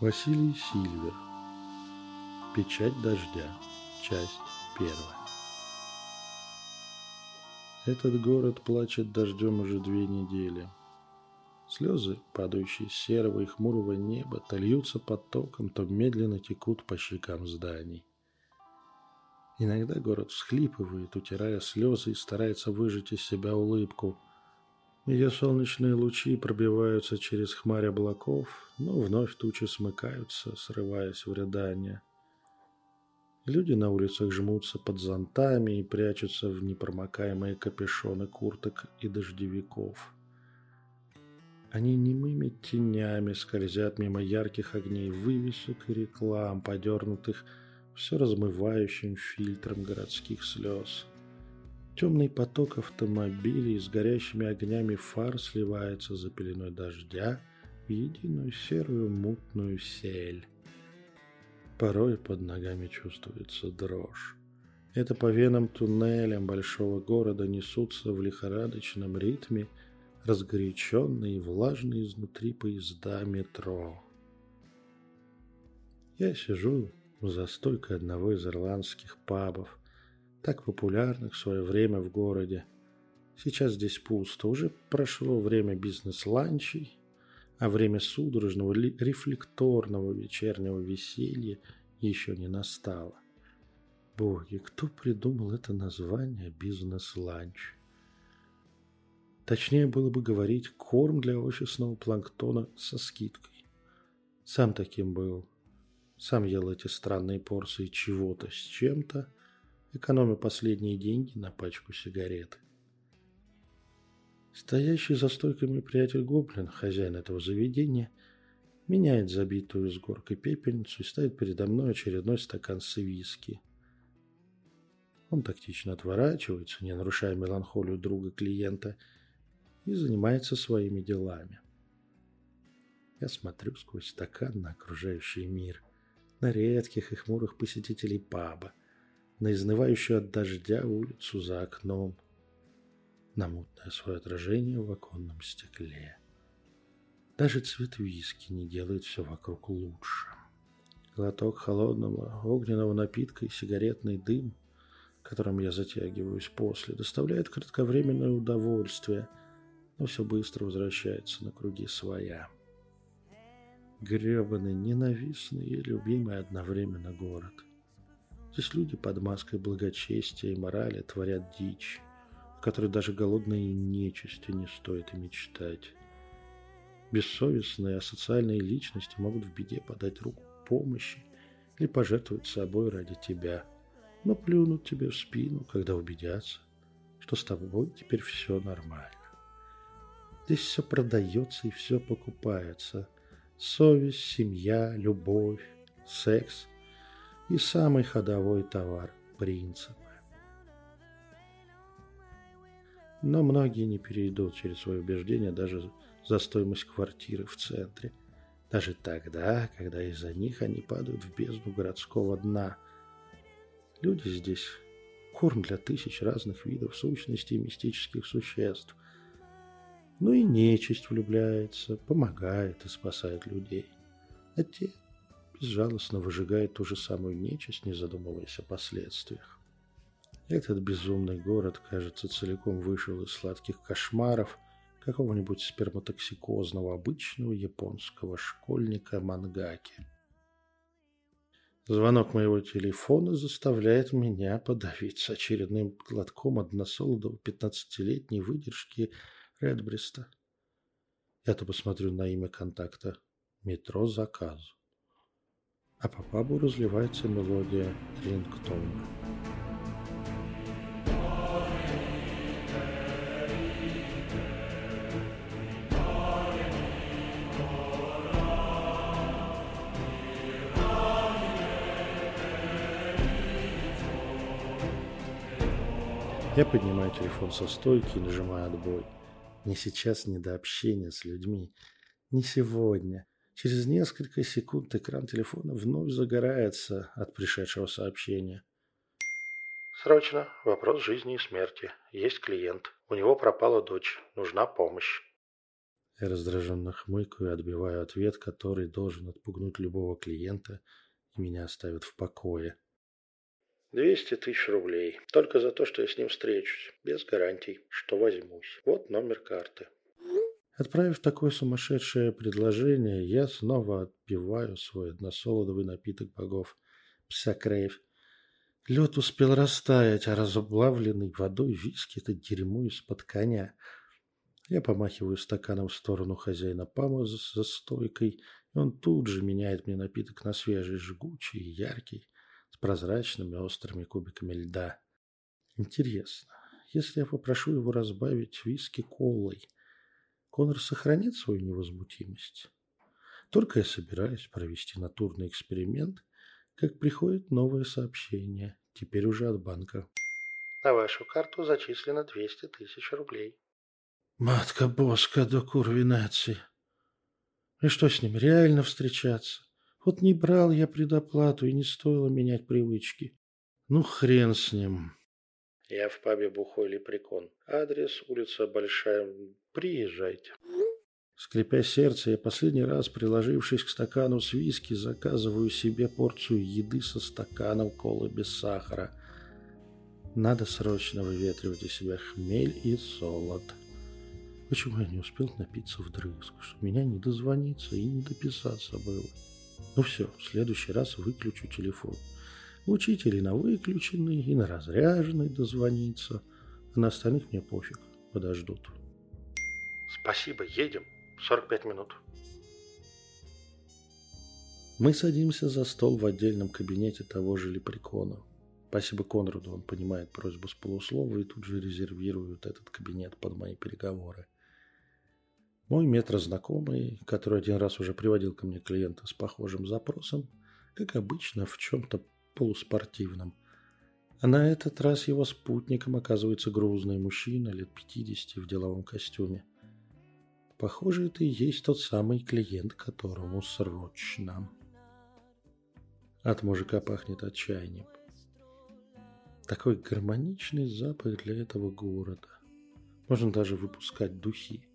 Василий Сильвер. Печать дождя. Часть первая. Этот город плачет дождем уже две недели. Слезы, падающие с серого и хмурого неба, то льются потоком, то медленно текут по щекам зданий. Иногда город всхлипывает, утирая слезы и старается выжать из себя улыбку. Ее солнечные лучи пробиваются через хмарь облаков, но вновь тучи смыкаются, срываясь в рядание. Люди на улицах жмутся под зонтами и прячутся в непромокаемые капюшоны курток и дождевиков. Они немыми тенями скользят мимо ярких огней вывесок и реклам, подернутых все размывающим фильтром городских слез. Темный поток автомобилей с горящими огнями фар сливается за пеленой дождя в единую серую мутную сель. Порой под ногами чувствуется дрожь. Это по венам туннелям большого города несутся в лихорадочном ритме разгоряченные и влажные изнутри поезда метро. Я сижу за стойкой одного из ирландских пабов, так популярных в свое время в городе. Сейчас здесь пусто, уже прошло время бизнес-ланчей, а время судорожного рефлекторного вечернего веселья еще не настало. Боги, кто придумал это название «бизнес-ланч»? Точнее было бы говорить «корм для офисного планктона со скидкой». Сам таким был сам ел эти странные порции чего-то с чем-то, экономя последние деньги на пачку сигарет. Стоящий за стойкой мой приятель Гоблин, хозяин этого заведения, меняет забитую с горкой пепельницу и ставит передо мной очередной стакан с виски. Он тактично отворачивается, не нарушая меланхолию друга клиента, и занимается своими делами. Я смотрю сквозь стакан на окружающий мир на редких и хмурых посетителей паба, на изнывающую от дождя улицу за окном, на мутное свое отражение в оконном стекле. Даже цвет виски не делает все вокруг лучше. Глоток холодного огненного напитка и сигаретный дым, которым я затягиваюсь после, доставляет кратковременное удовольствие, но все быстро возвращается на круги своя гребаный, ненавистный и любимый одновременно город. Здесь люди под маской благочестия и морали творят дичь, о которой даже голодной нечисти не стоит и мечтать. Бессовестные асоциальные личности могут в беде подать руку помощи или пожертвовать собой ради тебя, но плюнут тебе в спину, когда убедятся, что с тобой теперь все нормально. Здесь все продается и все покупается – совесть, семья, любовь, секс и самый ходовой товар – принципы. Но многие не перейдут через свои убеждения даже за стоимость квартиры в центре. Даже тогда, когда из-за них они падают в бездну городского дна. Люди здесь – корм для тысяч разных видов сущностей и мистических существ – ну и нечисть влюбляется, помогает и спасает людей. А те безжалостно выжигают ту же самую нечисть, не задумываясь о последствиях. Этот безумный город, кажется, целиком вышел из сладких кошмаров какого-нибудь сперматоксикозного обычного японского школьника Мангаки. Звонок моего телефона заставляет меня подавиться очередным глотком односолодовой пятнадцатилетней выдержки – Редбриста. Я-то посмотрю на имя контакта. Метро заказ. А по пабу разливается мелодия рингтона. Я поднимаю телефон со стойки и нажимаю отбой. Ни сейчас, ни до общения с людьми. Не сегодня. Через несколько секунд экран телефона вновь загорается от пришедшего сообщения. Срочно. Вопрос жизни и смерти. Есть клиент. У него пропала дочь. Нужна помощь. Я раздраженно хмыкаю и отбиваю ответ, который должен отпугнуть любого клиента и меня оставит в покое. Двести тысяч рублей. Только за то, что я с ним встречусь. Без гарантий, что возьмусь. Вот номер карты. Отправив такое сумасшедшее предложение, я снова отпиваю свой односолодовый напиток богов. Псакрейв. Лед успел растаять, а разоблавленный водой виски – это дерьмо из-под коня – я помахиваю стаканом в сторону хозяина Пама за стойкой, и он тут же меняет мне напиток на свежий, жгучий и яркий, с прозрачными острыми кубиками льда. Интересно, если я попрошу его разбавить виски колой, Конор сохранит свою невозмутимость? Только я собираюсь провести натурный эксперимент, как приходит новое сообщение, теперь уже от банка. На вашу карту зачислено 200 тысяч рублей. Матка Боска до курвинации. И что с ним, реально встречаться? Вот не брал я предоплату и не стоило менять привычки. Ну, хрен с ним. Я в пабе Бухой Лепрекон. Адрес улица Большая. Приезжайте. Скрипя сердце, я последний раз, приложившись к стакану с виски, заказываю себе порцию еды со стаканом колы без сахара. Надо срочно выветривать из себя хмель и солод. Почему я не успел напиться вдрызг, что меня не дозвониться и не дописаться было? Ну все, в следующий раз выключу телефон. Учитель и на выключенный, и на разряженный дозвониться, а на остальных мне пофиг, подождут. Спасибо, едем. 45 минут. Мы садимся за стол в отдельном кабинете того же Лепрекона. Спасибо Конраду, он понимает просьбу с полуслова и тут же резервирует этот кабинет под мои переговоры. Мой метрознакомый, который один раз уже приводил ко мне клиента с похожим запросом, как обычно, в чем-то полуспортивном. А на этот раз его спутником оказывается грузный мужчина лет 50 в деловом костюме. Похоже, это и есть тот самый клиент, которому срочно. От мужика пахнет отчаянием. Такой гармоничный запах для этого города. Можно даже выпускать духи.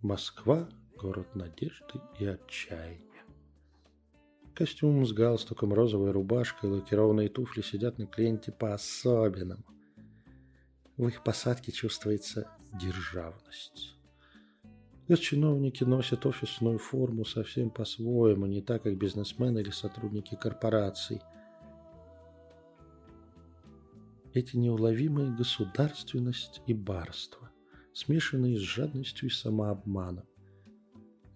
Москва – город надежды и отчаяния. Костюм с галстуком, розовой рубашкой, лакированные туфли сидят на клиенте по-особенному. В их посадке чувствуется державность. Госчиновники носят офисную форму совсем по-своему, не так, как бизнесмены или сотрудники корпораций. Эти неуловимые государственность и барство смешанные с жадностью и самообманом.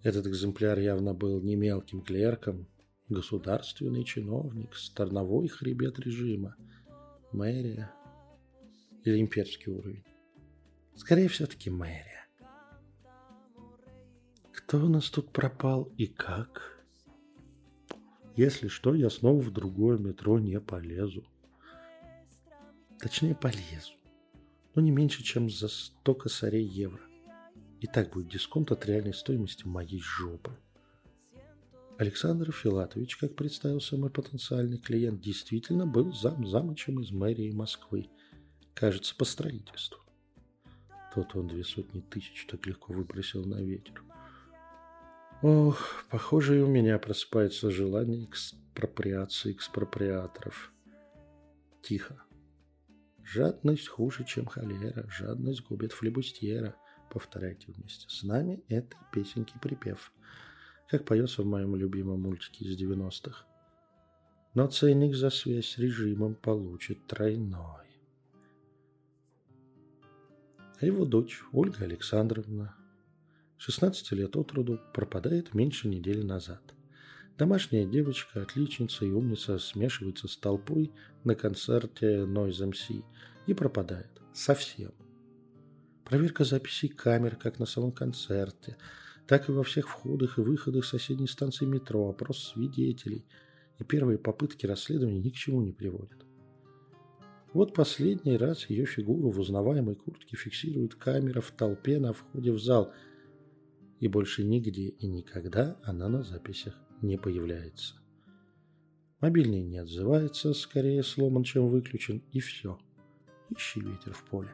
Этот экземпляр явно был не мелким клерком, государственный чиновник, сторновой хребет режима, мэрия или имперский уровень. Скорее все-таки мэрия. Кто у нас тут пропал и как? Если что, я снова в другое метро не полезу. Точнее, полезу но не меньше, чем за 100 косарей евро. И так будет дисконт от реальной стоимости моей жопы. Александр Филатович, как представился мой потенциальный клиент, действительно был зам замочем из мэрии Москвы. Кажется, по строительству. Тот он две сотни тысяч так легко выбросил на ветер. Ох, похоже, и у меня просыпается желание экспроприации экспроприаторов. Тихо. Жадность хуже, чем холера, жадность губит флебустьера. Повторяйте вместе с нами этой песенки припев, как поется в моем любимом мультике из 90-х. Но ценник за связь с режимом получит тройной. А его дочь, Ольга Александровна, 16 лет от роду, пропадает меньше недели назад – Домашняя девочка, отличница и умница смешивается с толпой на концерте Noise MC и пропадает. Совсем. Проверка записей камер как на самом концерте, так и во всех входах и выходах соседней станции метро, опрос свидетелей и первые попытки расследования ни к чему не приводят. Вот последний раз ее фигуру в узнаваемой куртке фиксирует камера в толпе на входе в зал, и больше нигде и никогда она на записях не появляется. Мобильный не отзывается, скорее сломан, чем выключен, и все. Ищи ветер в поле.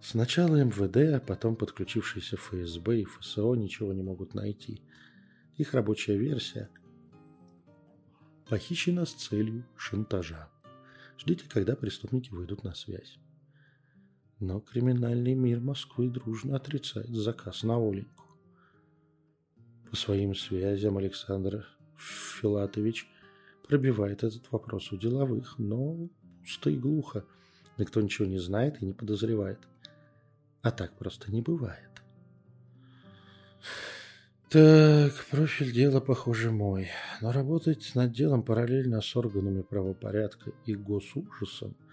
Сначала МВД, а потом подключившиеся ФСБ и ФСО ничего не могут найти. Их рабочая версия похищена с целью шантажа. Ждите, когда преступники выйдут на связь. Но криминальный мир Москвы дружно отрицает заказ на Оленьку. По своим связям Александр Филатович пробивает этот вопрос у деловых, но пусто и глухо. Никто ничего не знает и не подозревает. А так просто не бывает. Так, профиль дела, похоже, мой. Но работать над делом параллельно с органами правопорядка и госужасом –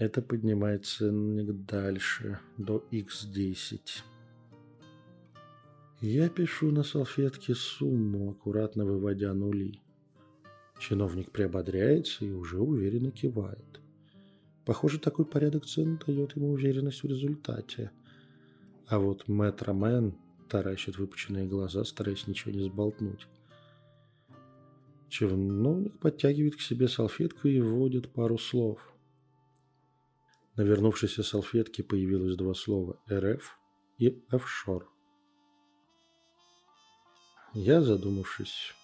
это поднимает ценник дальше, до x10. Я пишу на салфетке сумму, аккуратно выводя нули. Чиновник приободряется и уже уверенно кивает. Похоже, такой порядок цен дает ему уверенность в результате. А вот мэтромен таращит выпученные глаза, стараясь ничего не сболтнуть. Чиновник подтягивает к себе салфетку и вводит пару слов. На вернувшейся салфетке появилось два слова «РФ» и «офшор». Я, задумавшись,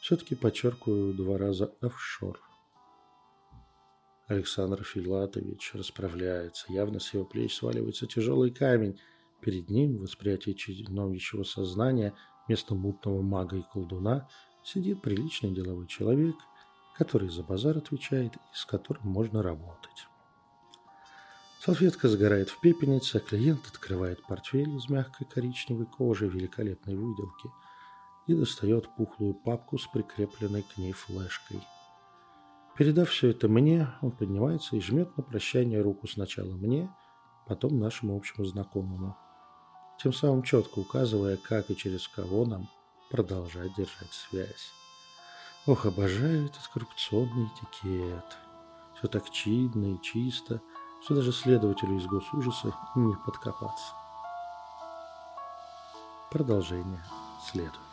все-таки подчеркиваю два раза «офшор». Александр Филатович расправляется. Явно с его плеч сваливается тяжелый камень – Перед ним, в восприятии чиновничьего сознания, вместо мутного мага и колдуна, сидит приличный деловой человек, который за базар отвечает и с которым можно работать. Салфетка сгорает в пепельнице, а клиент открывает портфель из мягкой коричневой кожи великолепной выделки и достает пухлую папку с прикрепленной к ней флешкой. Передав все это мне, он поднимается и жмет на прощание руку сначала мне, потом нашему общему знакомому – тем самым четко указывая, как и через кого нам продолжать держать связь. Ох, обожаю этот коррупционный этикет. Все так чинно и чисто, что даже следователю из госужаса не подкопаться. Продолжение следует.